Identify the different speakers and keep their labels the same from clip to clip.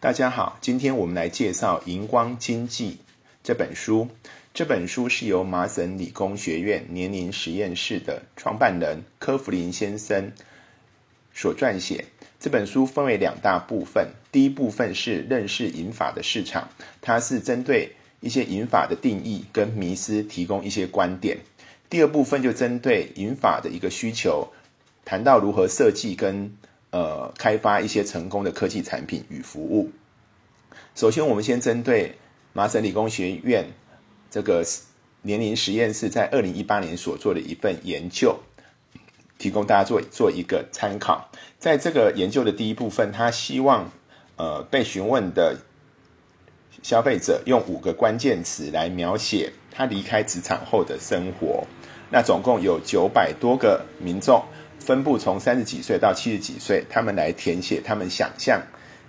Speaker 1: 大家好，今天我们来介绍《荧光经济》这本书。这本书是由麻省理工学院年龄实验室的创办人科弗林先生所撰写。这本书分为两大部分，第一部分是认识银法的市场，它是针对一些银法的定义跟迷思提供一些观点。第二部分就针对银法的一个需求，谈到如何设计跟呃开发一些成功的科技产品与服务。首先，我们先针对麻省理工学院这个年龄实验室在二零一八年所做的一份研究。提供大家做做一个参考，在这个研究的第一部分，他希望呃被询问的消费者用五个关键词来描写他离开职场后的生活。那总共有九百多个民众，分布从三十几岁到七十几岁，他们来填写他们想象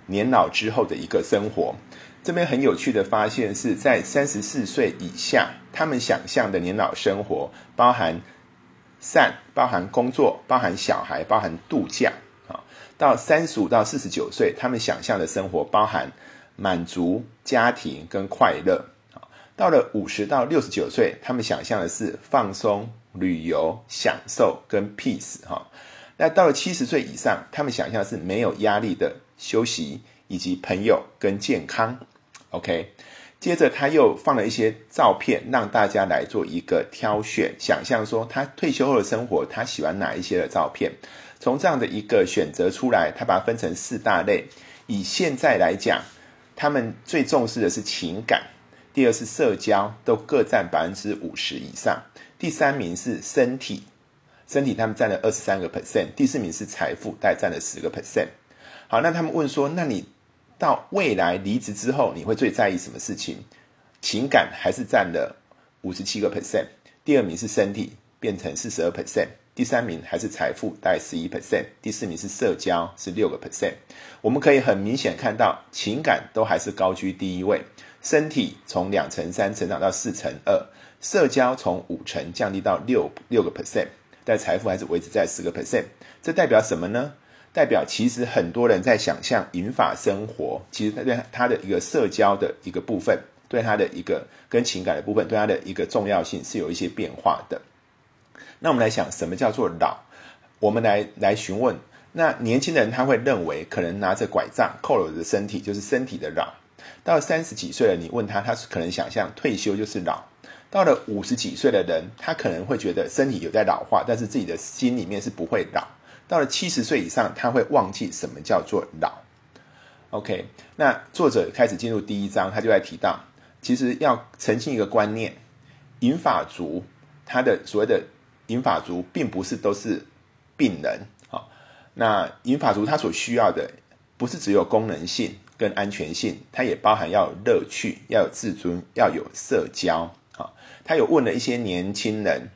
Speaker 1: 年老之后的一个生活。这边很有趣的发现是在三十四岁以下，他们想象的年老生活包含。善包含工作，包含小孩，包含度假啊。到三十五到四十九岁，他们想象的生活包含满足家庭跟快乐啊。到了五十到六十九岁，他们想象的是放松、旅游、享受跟 peace 哈。那到了七十岁以上，他们想象是没有压力的休息，以及朋友跟健康。OK。接着他又放了一些照片，让大家来做一个挑选，想象说他退休后的生活，他喜欢哪一些的照片。从这样的一个选择出来，他把它分成四大类。以现在来讲，他们最重视的是情感，第二是社交，都各占百分之五十以上。第三名是身体，身体他们占了二十三个 percent。第四名是财富，大概占了十个 percent。好，那他们问说，那你？到未来离职之后，你会最在意什么事情？情感还是占了五十七个 percent，第二名是身体，变成四十二 percent，第三名还是财富，大概十一 percent，第四名是社交，是六个 percent。我们可以很明显看到，情感都还是高居第一位，身体从两成三成长到四成二，社交从五成降低到六六个 percent，但财富还是维持在十个 percent。这代表什么呢？代表其实很多人在想象银法生活，其实他对他的一个社交的一个部分，对他的一个跟情感的部分，对他的一个重要性是有一些变化的。那我们来想，什么叫做老？我们来来询问，那年轻人他会认为可能拿着拐杖扣了我的身体，就是身体的老。到三十几岁了，你问他，他是可能想象退休就是老。到了五十几岁的人，他可能会觉得身体有在老化，但是自己的心里面是不会老。到了七十岁以上，他会忘记什么叫做老。OK，那作者开始进入第一章，他就在提到，其实要澄清一个观念：银发族他的所谓的银发族，并不是都是病人。好，那银发族他所需要的，不是只有功能性跟安全性，它也包含要有乐趣，要有自尊，要有社交。好，他有问了一些年轻人。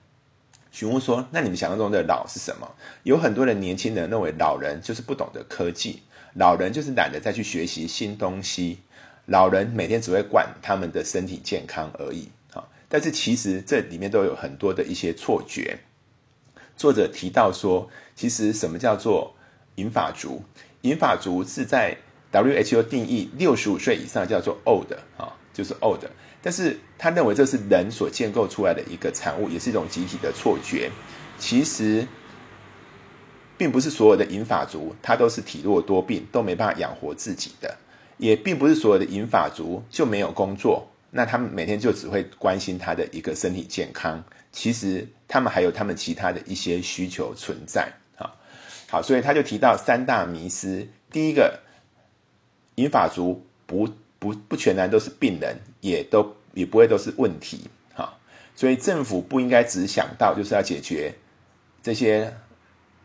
Speaker 1: 询问说：“那你们想象中的老是什么？”有很多的年轻人认为老人就是不懂得科技，老人就是懒得再去学习新东西，老人每天只会管他们的身体健康而已。啊！但是其实这里面都有很多的一些错觉。作者提到说，其实什么叫做银发族？银发族是在 WHO 定义六十五岁以上叫做 old 啊，就是 old。但是他认为这是人所建构出来的一个产物，也是一种集体的错觉。其实，并不是所有的银发族他都是体弱多病，都没办法养活自己的；也并不是所有的银发族就没有工作，那他们每天就只会关心他的一个身体健康。其实他们还有他们其他的一些需求存在。好，所以他就提到三大迷思：第一个，银发族不。不不全然都是病人，也都也不会都是问题，哈，所以政府不应该只想到就是要解决这些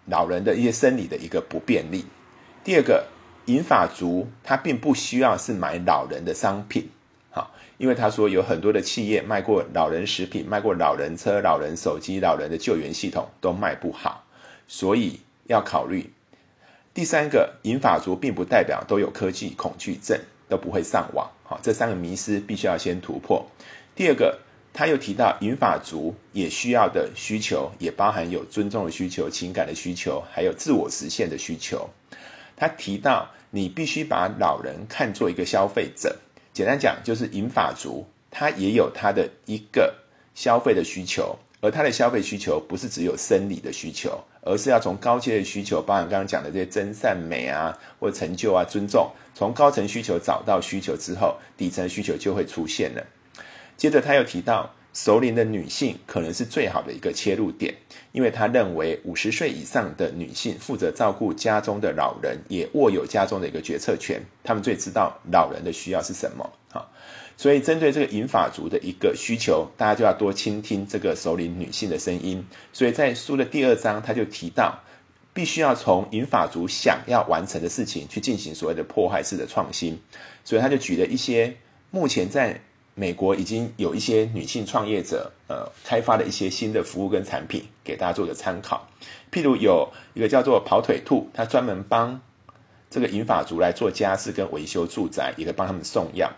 Speaker 1: 老人的一些生理的一个不便利。第二个，银发族他并不需要是买老人的商品，哈，因为他说有很多的企业卖过老人食品、卖过老人车、老人手机、老人的救援系统都卖不好，所以要考虑。第三个，银发族并不代表都有科技恐惧症。都不会上网，好，这三个迷思必须要先突破。第二个，他又提到银发族也需要的需求，也包含有尊重的需求、情感的需求，还有自我实现的需求。他提到你必须把老人看作一个消费者。简单讲，就是银发族他也有他的一个消费的需求，而他的消费需求不是只有生理的需求，而是要从高阶的需求，包含刚刚讲的这些真善美啊，或成就啊、尊重，从高层需求找到需求之后，底层需求就会出现了。接着他又提到。熟龄的女性可能是最好的一个切入点，因为他认为五十岁以上的女性负责照顾家中的老人，也握有家中的一个决策权，他们最知道老人的需要是什么。好，所以针对这个银发族的一个需求，大家就要多倾听这个熟龄女性的声音。所以在书的第二章，他就提到，必须要从银发族想要完成的事情去进行所谓的破坏式的创新。所以他就举了一些目前在。美国已经有一些女性创业者，呃，开发了一些新的服务跟产品，给大家做个参考。譬如有一个叫做跑腿兔，它专门帮这个银发族来做家事跟维修住宅，也可以帮他们送药。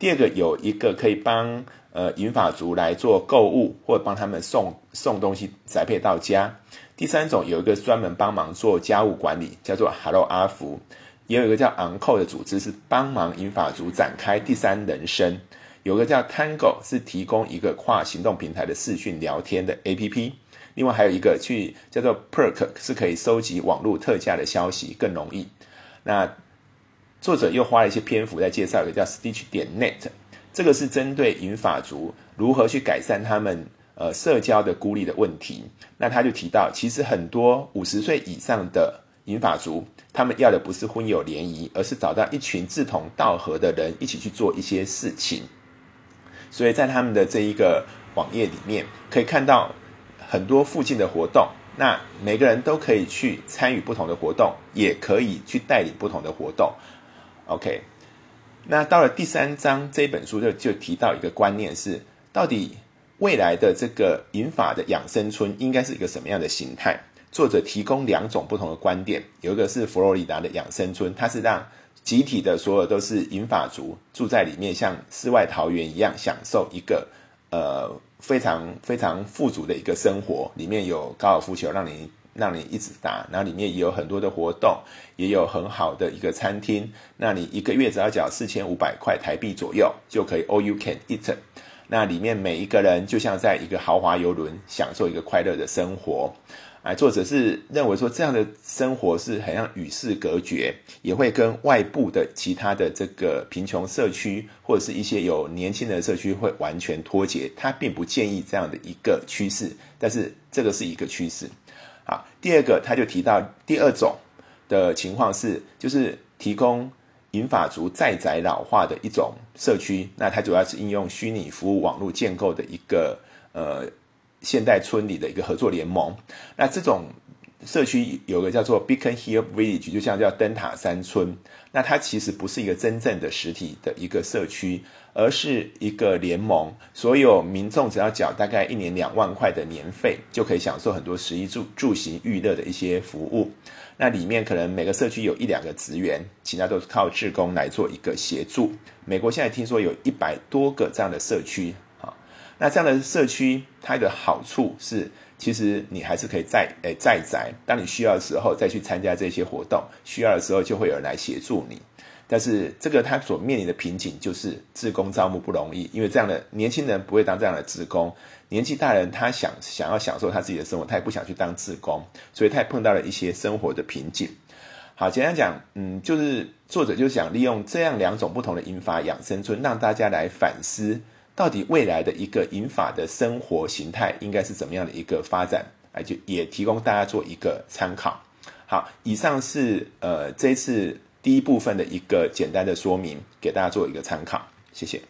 Speaker 1: 第二个有一个可以帮呃银发族来做购物，或者帮他们送送东西宅配到家。第三种有一个专门帮忙做家务管理，叫做 Hello 阿福。也有一个叫昂扣的组织，是帮忙银发族展开第三人生。有个叫 Tango，是提供一个跨行动平台的视讯聊天的 APP。另外还有一个去叫做 Perk，是可以收集网络特价的消息，更容易。那作者又花了一些篇幅在介绍一个叫 Stitch 点 Net，这个是针对银发族如何去改善他们呃社交的孤立的问题。那他就提到，其实很多五十岁以上的银发族，他们要的不是婚友联谊，而是找到一群志同道合的人一起去做一些事情。所以在他们的这一个网页里面，可以看到很多附近的活动。那每个人都可以去参与不同的活动，也可以去带领不同的活动。OK，那到了第三章这本书就就提到一个观念是，到底未来的这个银法的养生村应该是一个什么样的形态？作者提供两种不同的观点，有一个是佛罗里达的养生村，它是让集体的所有都是银发族住在里面，像世外桃源一样，享受一个呃非常非常富足的一个生活。里面有高尔夫球让你让你一直打，然后里面也有很多的活动，也有很好的一个餐厅。那你一个月只要缴四千五百块台币左右，就可以 all you can eat。那里面每一个人就像在一个豪华游轮，享受一个快乐的生活。哎，作者是认为说这样的生活是很像与世隔绝，也会跟外部的其他的这个贫穷社区或者是一些有年轻人的社区会完全脱节。他并不建议这样的一个趋势，但是这个是一个趋势。好，第二个他就提到第二种的情况是，就是提供银发族再宅老化的一种社区。那它主要是应用虚拟服务网络建构的一个呃。现代村里的一个合作联盟，那这种社区有个叫做 Beacon Hill Village，就像叫灯塔山村。那它其实不是一个真正的实体的一个社区，而是一个联盟。所有民众只要缴大概一年两万块的年费，就可以享受很多食衣住住行娱乐的一些服务。那里面可能每个社区有一两个职员，其他都是靠志工来做一个协助。美国现在听说有一百多个这样的社区。那这样的社区，它的好处是，其实你还是可以再诶再宅，当你需要的时候再去参加这些活动，需要的时候就会有人来协助你。但是这个他所面临的瓶颈就是自工招募不容易，因为这样的年轻人不会当这样的自工，年纪大人他想想要享受他自己的生活，他也不想去当自工，所以他也碰到了一些生活的瓶颈。好，简单讲，嗯，就是作者就想利用这样两种不同的引法养生村，让大家来反思。到底未来的一个银发的生活形态应该是怎么样的一个发展？哎，就也提供大家做一个参考。好，以上是呃这次第一部分的一个简单的说明，给大家做一个参考。谢谢。